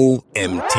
OMT.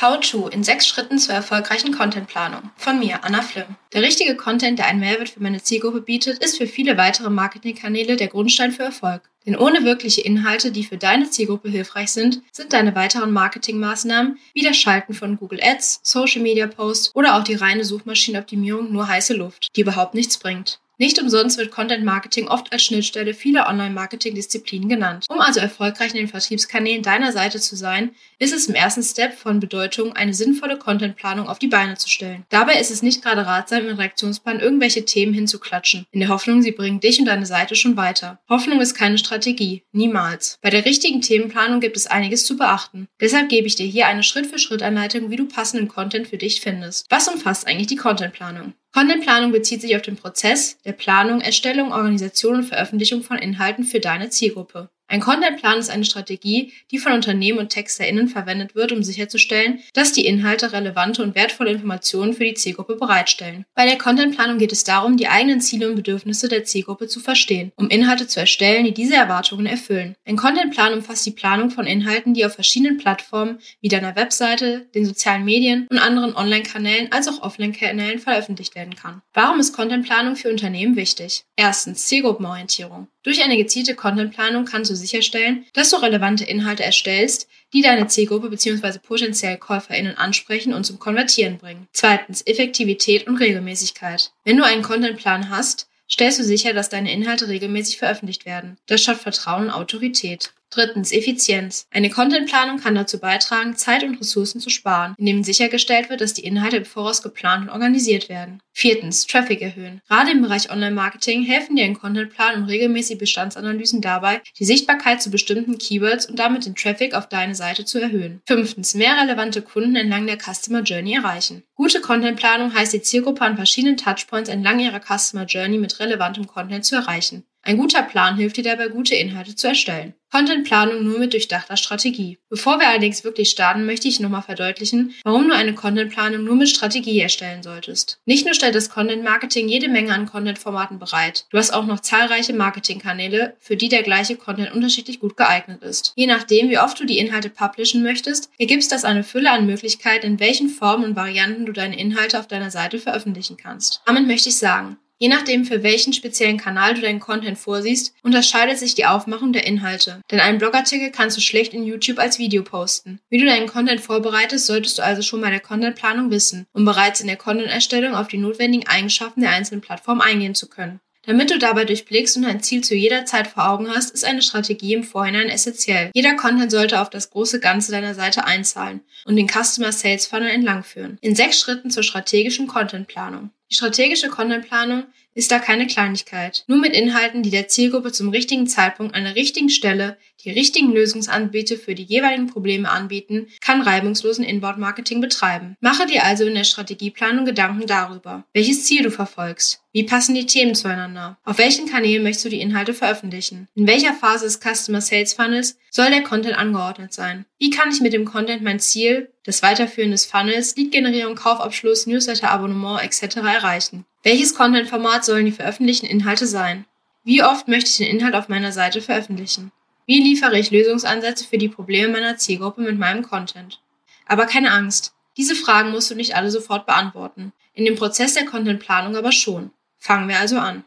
How to in sechs Schritten zur erfolgreichen Contentplanung. Von mir, Anna Flimm. Der richtige Content, der einen Mehrwert für meine Zielgruppe bietet, ist für viele weitere Marketingkanäle der Grundstein für Erfolg. Denn ohne wirkliche Inhalte, die für deine Zielgruppe hilfreich sind, sind deine weiteren Marketingmaßnahmen wie das Schalten von Google Ads, Social Media Posts oder auch die reine Suchmaschinenoptimierung nur heiße Luft, die überhaupt nichts bringt. Nicht umsonst wird Content Marketing oft als Schnittstelle vieler Online-Marketing-Disziplinen genannt. Um also erfolgreich in den Vertriebskanälen deiner Seite zu sein, ist es im ersten Step von Bedeutung, eine sinnvolle Contentplanung auf die Beine zu stellen. Dabei ist es nicht gerade ratsam, im Reaktionsplan irgendwelche Themen hinzuklatschen, in der Hoffnung, sie bringen dich und deine Seite schon weiter. Hoffnung ist keine Strategie, niemals. Bei der richtigen Themenplanung gibt es einiges zu beachten. Deshalb gebe ich dir hier eine Schritt-für-Schritt-Anleitung, wie du passenden Content für dich findest. Was umfasst eigentlich die Contentplanung? Contentplanung bezieht sich auf den Prozess der Planung, Erstellung, Organisation und Veröffentlichung von Inhalten für deine Zielgruppe. Ein Contentplan ist eine Strategie, die von Unternehmen und TexterInnen verwendet wird, um sicherzustellen, dass die Inhalte relevante und wertvolle Informationen für die Zielgruppe bereitstellen. Bei der Contentplanung geht es darum, die eigenen Ziele und Bedürfnisse der Zielgruppe zu verstehen, um Inhalte zu erstellen, die diese Erwartungen erfüllen. Ein Contentplan umfasst die Planung von Inhalten, die auf verschiedenen Plattformen wie deiner Webseite, den sozialen Medien und anderen Online-Kanälen als auch Offline-Kanälen veröffentlicht werden kann. Warum ist Contentplanung für Unternehmen wichtig? Erstens Zielgruppenorientierung. Durch eine gezielte Contentplanung kannst du sicherstellen, dass du relevante Inhalte erstellst, die deine Zielgruppe bzw. potenziell KäuferInnen ansprechen und zum Konvertieren bringen. Zweitens, Effektivität und Regelmäßigkeit. Wenn du einen Contentplan hast, stellst du sicher, dass deine Inhalte regelmäßig veröffentlicht werden. Das schafft Vertrauen und Autorität. Drittens, Effizienz. Eine Contentplanung kann dazu beitragen, Zeit und Ressourcen zu sparen, indem sichergestellt wird, dass die Inhalte im Voraus geplant und organisiert werden. Viertens, Traffic erhöhen. Gerade im Bereich Online-Marketing helfen dir ein Contentplan und regelmäßige Bestandsanalysen dabei, die Sichtbarkeit zu bestimmten Keywords und damit den Traffic auf deine Seite zu erhöhen. Fünftens, mehr relevante Kunden entlang der Customer Journey erreichen. Gute Contentplanung heißt, die Zielgruppe an verschiedenen Touchpoints entlang ihrer Customer Journey mit relevantem Content zu erreichen. Ein guter Plan hilft dir dabei, gute Inhalte zu erstellen. Contentplanung nur mit durchdachter Strategie. Bevor wir allerdings wirklich starten, möchte ich nochmal verdeutlichen, warum du eine Contentplanung nur mit Strategie erstellen solltest. Nicht nur stellt das Content Marketing jede Menge an Content-Formaten bereit, du hast auch noch zahlreiche Marketingkanäle, für die der gleiche Content unterschiedlich gut geeignet ist. Je nachdem, wie oft du die Inhalte publishen möchtest, ergibt das eine Fülle an Möglichkeiten, in welchen Formen und Varianten du deine Inhalte auf deiner Seite veröffentlichen kannst. Damit möchte ich sagen, Je nachdem, für welchen speziellen Kanal du deinen Content vorsiehst, unterscheidet sich die Aufmachung der Inhalte. Denn einen Blogartikel kannst du schlecht in YouTube als Video posten. Wie du deinen Content vorbereitest, solltest du also schon bei der Contentplanung wissen, um bereits in der Content-Erstellung auf die notwendigen Eigenschaften der einzelnen Plattformen eingehen zu können. Damit du dabei durchblickst und ein Ziel zu jeder Zeit vor Augen hast, ist eine Strategie im Vorhinein essentiell. Jeder Content sollte auf das große Ganze deiner Seite einzahlen und den Customer Sales Funnel entlangführen. In sechs Schritten zur strategischen Contentplanung. Die strategische Contentplanung ist da keine Kleinigkeit. Nur mit Inhalten, die der Zielgruppe zum richtigen Zeitpunkt an der richtigen Stelle die richtigen Lösungsanbieter für die jeweiligen Probleme anbieten, kann reibungslosen Inbound-Marketing betreiben. Mache dir also in der Strategieplanung Gedanken darüber, welches Ziel du verfolgst. Wie passen die Themen zueinander? Auf welchen Kanälen möchtest du die Inhalte veröffentlichen? In welcher Phase des Customer Sales Funnels soll der Content angeordnet sein? Wie kann ich mit dem Content mein Ziel, das Weiterführen des Funnels, Lead-Generierung, Kaufabschluss, Newsletter-Abonnement etc. erreichen? Welches Content-Format sollen die veröffentlichten Inhalte sein? Wie oft möchte ich den Inhalt auf meiner Seite veröffentlichen? Wie liefere ich Lösungsansätze für die Probleme meiner Zielgruppe mit meinem Content? Aber keine Angst. Diese Fragen musst du nicht alle sofort beantworten. In dem Prozess der Contentplanung aber schon. Fangen wir also an.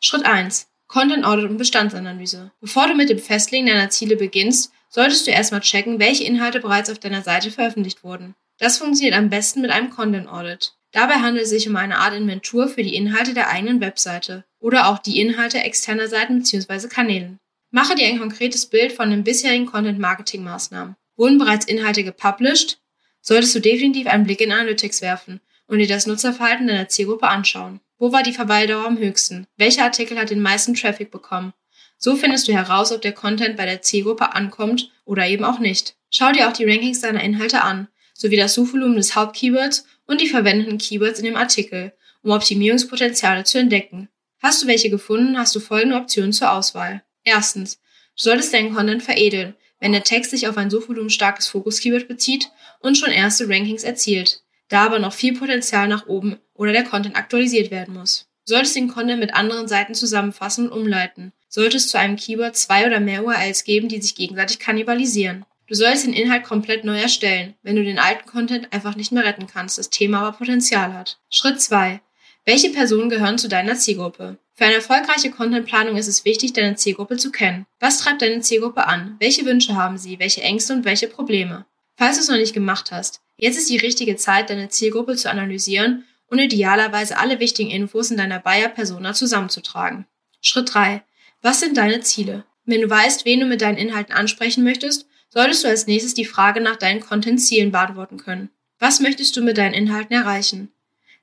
Schritt 1. Content Audit und Bestandsanalyse. Bevor du mit dem Festlegen deiner Ziele beginnst, solltest du erstmal checken, welche Inhalte bereits auf deiner Seite veröffentlicht wurden. Das funktioniert am besten mit einem Content Audit. Dabei handelt es sich um eine Art Inventur für die Inhalte der eigenen Webseite oder auch die Inhalte externer Seiten bzw. Kanälen. Mache dir ein konkretes Bild von den bisherigen Content-Marketing-Maßnahmen. Wurden bereits Inhalte gepublished? Solltest du definitiv einen Blick in Analytics werfen und dir das Nutzerverhalten deiner Zielgruppe anschauen. Wo war die Verweildauer am höchsten? Welcher Artikel hat den meisten Traffic bekommen? So findest du heraus, ob der Content bei der Zielgruppe ankommt oder eben auch nicht. Schau dir auch die Rankings deiner Inhalte an, sowie das Suchvolumen des Hauptkeywords und die verwendeten Keywords in dem Artikel, um Optimierungspotenziale zu entdecken. Hast du welche gefunden, hast du folgende Optionen zur Auswahl. Erstens, du solltest deinen Content veredeln, wenn der Text sich auf ein suchvolumenstarkes Fokus-Keyword bezieht und schon erste Rankings erzielt, da aber noch viel Potenzial nach oben oder der Content aktualisiert werden muss. Du solltest den Content mit anderen Seiten zusammenfassen und umleiten. Sollte es zu einem Keyword zwei oder mehr URLs geben, die sich gegenseitig kannibalisieren. Du sollst den Inhalt komplett neu erstellen, wenn du den alten Content einfach nicht mehr retten kannst, das Thema aber Potenzial hat. Schritt 2. Welche Personen gehören zu deiner Zielgruppe? Für eine erfolgreiche Contentplanung ist es wichtig, deine Zielgruppe zu kennen. Was treibt deine Zielgruppe an? Welche Wünsche haben sie? Welche Ängste und welche Probleme? Falls du es noch nicht gemacht hast, jetzt ist die richtige Zeit, deine Zielgruppe zu analysieren und idealerweise alle wichtigen Infos in deiner Buyer-Persona zusammenzutragen. Schritt 3. Was sind deine Ziele? Wenn du weißt, wen du mit deinen Inhalten ansprechen möchtest, solltest du als nächstes die Frage nach deinen Content-Zielen beantworten können. Was möchtest du mit deinen Inhalten erreichen?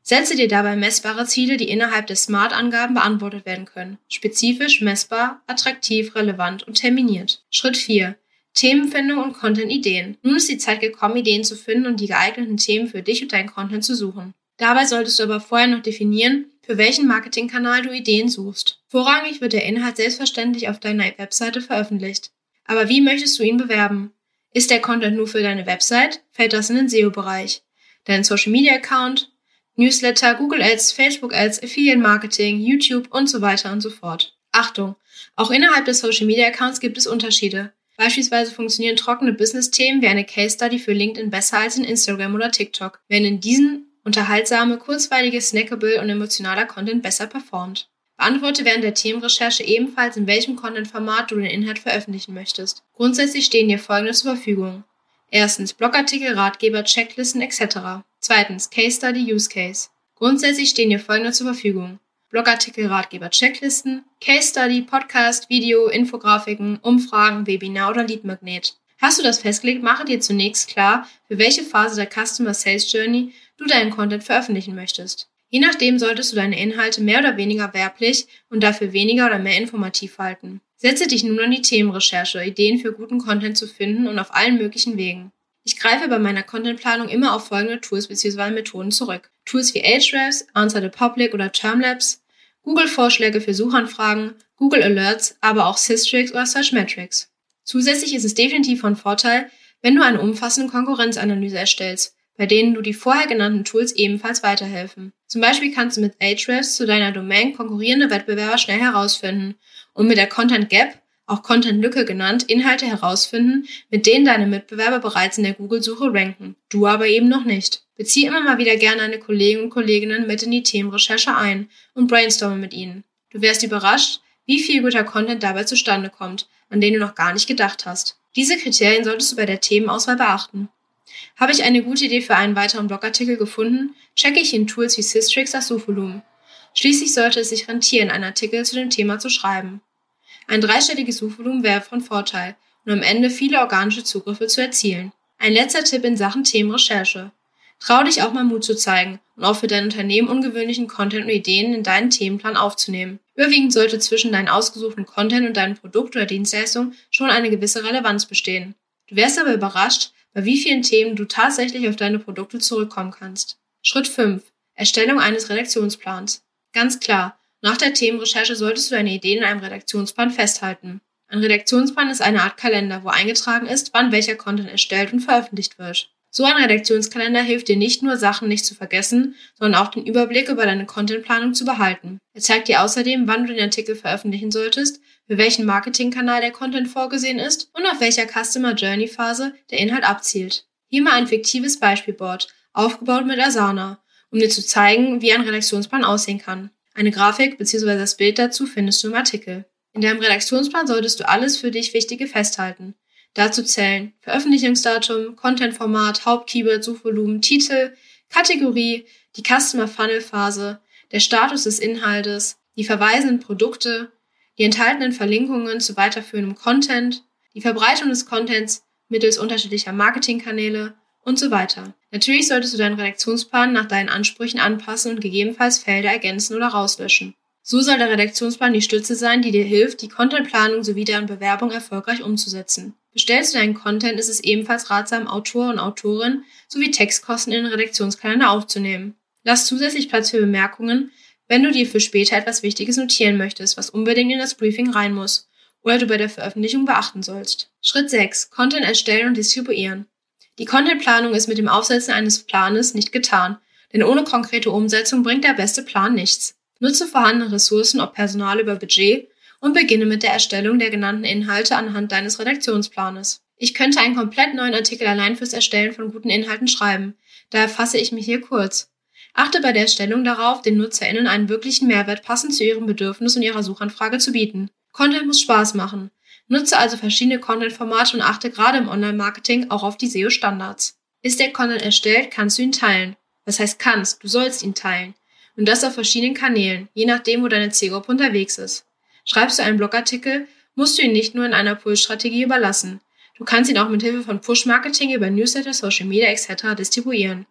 Setze dir dabei messbare Ziele, die innerhalb der SMART-Angaben beantwortet werden können. Spezifisch, messbar, attraktiv, relevant und terminiert. Schritt 4. Themenfindung und Content-Ideen. Nun ist die Zeit gekommen, Ideen zu finden und die geeigneten Themen für dich und deinen Content zu suchen. Dabei solltest du aber vorher noch definieren, für welchen Marketingkanal du Ideen suchst. Vorrangig wird der Inhalt selbstverständlich auf deiner Webseite veröffentlicht. Aber wie möchtest du ihn bewerben? Ist der Content nur für deine Website? Fällt das in den SEO-Bereich? Dein Social Media Account? Newsletter, Google Ads, Facebook Ads, Affiliate Marketing, YouTube und so weiter und so fort. Achtung! Auch innerhalb des Social Media Accounts gibt es Unterschiede. Beispielsweise funktionieren trockene Business-Themen wie eine Case Study für LinkedIn besser als in Instagram oder TikTok, wenn in diesen unterhaltsame, kurzweilige, snackable und emotionaler Content besser performt. Beantworte während der Themenrecherche ebenfalls, in welchem Content-Format du den Inhalt veröffentlichen möchtest. Grundsätzlich stehen dir folgende zur Verfügung. Erstens Blogartikel, Ratgeber, Checklisten etc. Zweitens Case Study, Use Case. Grundsätzlich stehen dir folgende zur Verfügung. Blogartikel, Ratgeber, Checklisten, Case Study, Podcast, Video, Infografiken, Umfragen, Webinar oder Leadmagnet. Hast du das festgelegt, mache dir zunächst klar, für welche Phase der Customer Sales Journey du deinen Content veröffentlichen möchtest. Je nachdem solltest du deine Inhalte mehr oder weniger werblich und dafür weniger oder mehr informativ halten. Setze dich nun an die Themenrecherche, Ideen für guten Content zu finden und auf allen möglichen Wegen. Ich greife bei meiner Contentplanung immer auf folgende Tools bzw. Methoden zurück. Tools wie Ahrefs, Answer the Public oder Termlabs, Google-Vorschläge für Suchanfragen, Google Alerts, aber auch Systrix oder Searchmetrics. Zusätzlich ist es definitiv von Vorteil, wenn du eine umfassende Konkurrenzanalyse erstellst, bei denen du die vorher genannten Tools ebenfalls weiterhelfen. Zum Beispiel kannst du mit Ahrefs zu deiner Domain konkurrierende Wettbewerber schnell herausfinden und mit der Content Gap, auch Content Lücke genannt, Inhalte herausfinden, mit denen deine Mitbewerber bereits in der Google-Suche ranken, du aber eben noch nicht. Bezieh immer mal wieder gerne deine Kollegen und Kolleginnen mit in die Themenrecherche ein und brainstorme mit ihnen. Du wärst überrascht, wie viel guter Content dabei zustande kommt, an den du noch gar nicht gedacht hast. Diese Kriterien solltest du bei der Themenauswahl beachten. Habe ich eine gute Idee für einen weiteren Blogartikel gefunden, checke ich in Tools wie Systrix das Suchvolumen. Schließlich sollte es sich rentieren, einen Artikel zu dem Thema zu schreiben. Ein dreistelliges Suchvolumen wäre von Vorteil und am Ende viele organische Zugriffe zu erzielen. Ein letzter Tipp in Sachen Themenrecherche. Trau dich auch mal Mut zu zeigen und auch für dein Unternehmen ungewöhnlichen Content und Ideen in deinen Themenplan aufzunehmen. Überwiegend sollte zwischen deinen ausgesuchten Content und deinem Produkt oder Dienstleistung schon eine gewisse Relevanz bestehen. Du wärst aber überrascht, bei wie vielen Themen du tatsächlich auf deine Produkte zurückkommen kannst. Schritt 5. Erstellung eines Redaktionsplans. Ganz klar, nach der Themenrecherche solltest du deine Ideen in einem Redaktionsplan festhalten. Ein Redaktionsplan ist eine Art Kalender, wo eingetragen ist, wann welcher Content erstellt und veröffentlicht wird. So ein Redaktionskalender hilft dir nicht nur, Sachen nicht zu vergessen, sondern auch den Überblick über deine Contentplanung zu behalten. Er zeigt dir außerdem, wann du den Artikel veröffentlichen solltest, für welchen Marketingkanal der Content vorgesehen ist und auf welcher Customer Journey Phase der Inhalt abzielt. Hier mal ein fiktives Beispielboard, aufgebaut mit Asana, um dir zu zeigen, wie ein Redaktionsplan aussehen kann. Eine Grafik bzw. das Bild dazu findest du im Artikel. In deinem Redaktionsplan solltest du alles für dich Wichtige festhalten. Dazu zählen Veröffentlichungsdatum, Contentformat, Hauptkeyword, Suchvolumen, Titel, Kategorie, die Customer Funnel Phase, der Status des Inhaltes, die verweisenden Produkte, die enthaltenen Verlinkungen zu weiterführendem Content, die Verbreitung des Contents mittels unterschiedlicher Marketingkanäle und so weiter. Natürlich solltest du deinen Redaktionsplan nach deinen Ansprüchen anpassen und gegebenenfalls Felder ergänzen oder rauslöschen. So soll der Redaktionsplan die Stütze sein, die dir hilft, die Contentplanung sowie deren Bewerbung erfolgreich umzusetzen. Bestellst du deinen Content, ist es ebenfalls ratsam, Autor und Autorin sowie Textkosten in den Redaktionskalender aufzunehmen. Lass zusätzlich Platz für Bemerkungen, wenn du dir für später etwas Wichtiges notieren möchtest, was unbedingt in das Briefing rein muss oder du bei der Veröffentlichung beachten sollst. Schritt 6. Content erstellen und distribuieren. Die Contentplanung ist mit dem Aufsetzen eines Planes nicht getan, denn ohne konkrete Umsetzung bringt der beste Plan nichts. Nutze vorhandene Ressourcen, ob Personal über Budget, und beginne mit der Erstellung der genannten Inhalte anhand deines Redaktionsplanes. Ich könnte einen komplett neuen Artikel allein fürs Erstellen von guten Inhalten schreiben. Daher fasse ich mich hier kurz. Achte bei der Erstellung darauf, den NutzerInnen einen wirklichen Mehrwert passend zu ihrem Bedürfnis und ihrer Suchanfrage zu bieten. Content muss Spaß machen. Nutze also verschiedene Content-Formate und achte gerade im Online-Marketing auch auf die SEO-Standards. Ist der Content erstellt, kannst du ihn teilen. Was heißt kannst? Du sollst ihn teilen. Und das auf verschiedenen Kanälen, je nachdem, wo deine Zielgruppe unterwegs ist. Schreibst du einen Blogartikel, musst du ihn nicht nur in einer Pull-Strategie überlassen. Du kannst ihn auch mit Hilfe von Push-Marketing über Newsletter, Social Media etc. distribuieren.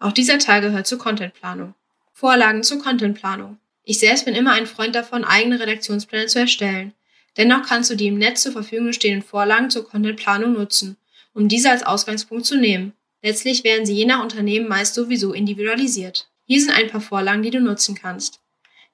Auch dieser Teil gehört zur Contentplanung. Vorlagen zur Contentplanung. Ich selbst bin immer ein Freund davon, eigene Redaktionspläne zu erstellen. Dennoch kannst du die im Netz zur Verfügung stehenden Vorlagen zur Contentplanung nutzen, um diese als Ausgangspunkt zu nehmen. Letztlich werden sie je nach Unternehmen meist sowieso individualisiert. Hier sind ein paar Vorlagen, die du nutzen kannst.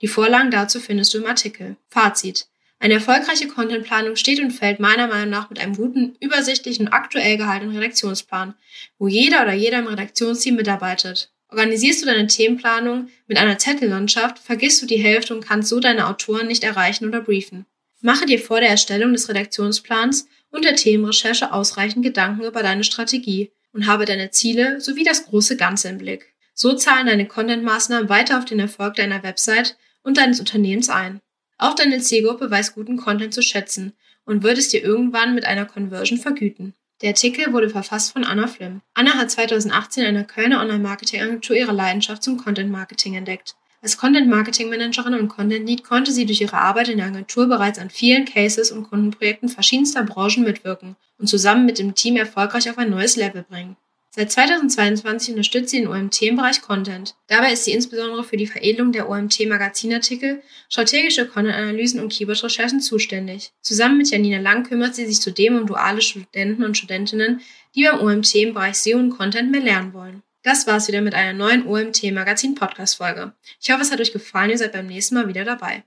Die Vorlagen dazu findest du im Artikel. Fazit. Eine erfolgreiche Contentplanung steht und fällt meiner Meinung nach mit einem guten, übersichtlichen aktuell gehaltenen Redaktionsplan, wo jeder oder jeder im Redaktionsteam mitarbeitet. Organisierst du deine Themenplanung mit einer Zettellandschaft, vergisst du die Hälfte und kannst so deine Autoren nicht erreichen oder briefen. Mache dir vor der Erstellung des Redaktionsplans und der Themenrecherche ausreichend Gedanken über deine Strategie und habe deine Ziele sowie das große Ganze im Blick. So zahlen deine Content-Maßnahmen weiter auf den Erfolg deiner Website und deines Unternehmens ein. Auch deine Zielgruppe weiß guten Content zu schätzen und wird es dir irgendwann mit einer Conversion vergüten. Der Artikel wurde verfasst von Anna Flimm. Anna hat 2018 in einer Kölner Online-Marketing-Agentur ihre Leidenschaft zum Content-Marketing entdeckt. Als Content-Marketing-Managerin und Content-Lead konnte sie durch ihre Arbeit in der Agentur bereits an vielen Cases und Kundenprojekten verschiedenster Branchen mitwirken und zusammen mit dem Team erfolgreich auf ein neues Level bringen. Seit 2022 unterstützt sie den OMT im Bereich Content. Dabei ist sie insbesondere für die Veredelung der OMT-Magazinartikel, strategische Content-Analysen und Keyword-Recherchen zuständig. Zusammen mit Janina Lang kümmert sie sich zudem um duale Studenten und Studentinnen, die beim OMT im Bereich SEO und Content mehr lernen wollen. Das war's wieder mit einer neuen OMT Magazin Podcast Folge. Ich hoffe, es hat euch gefallen. Ihr seid beim nächsten Mal wieder dabei.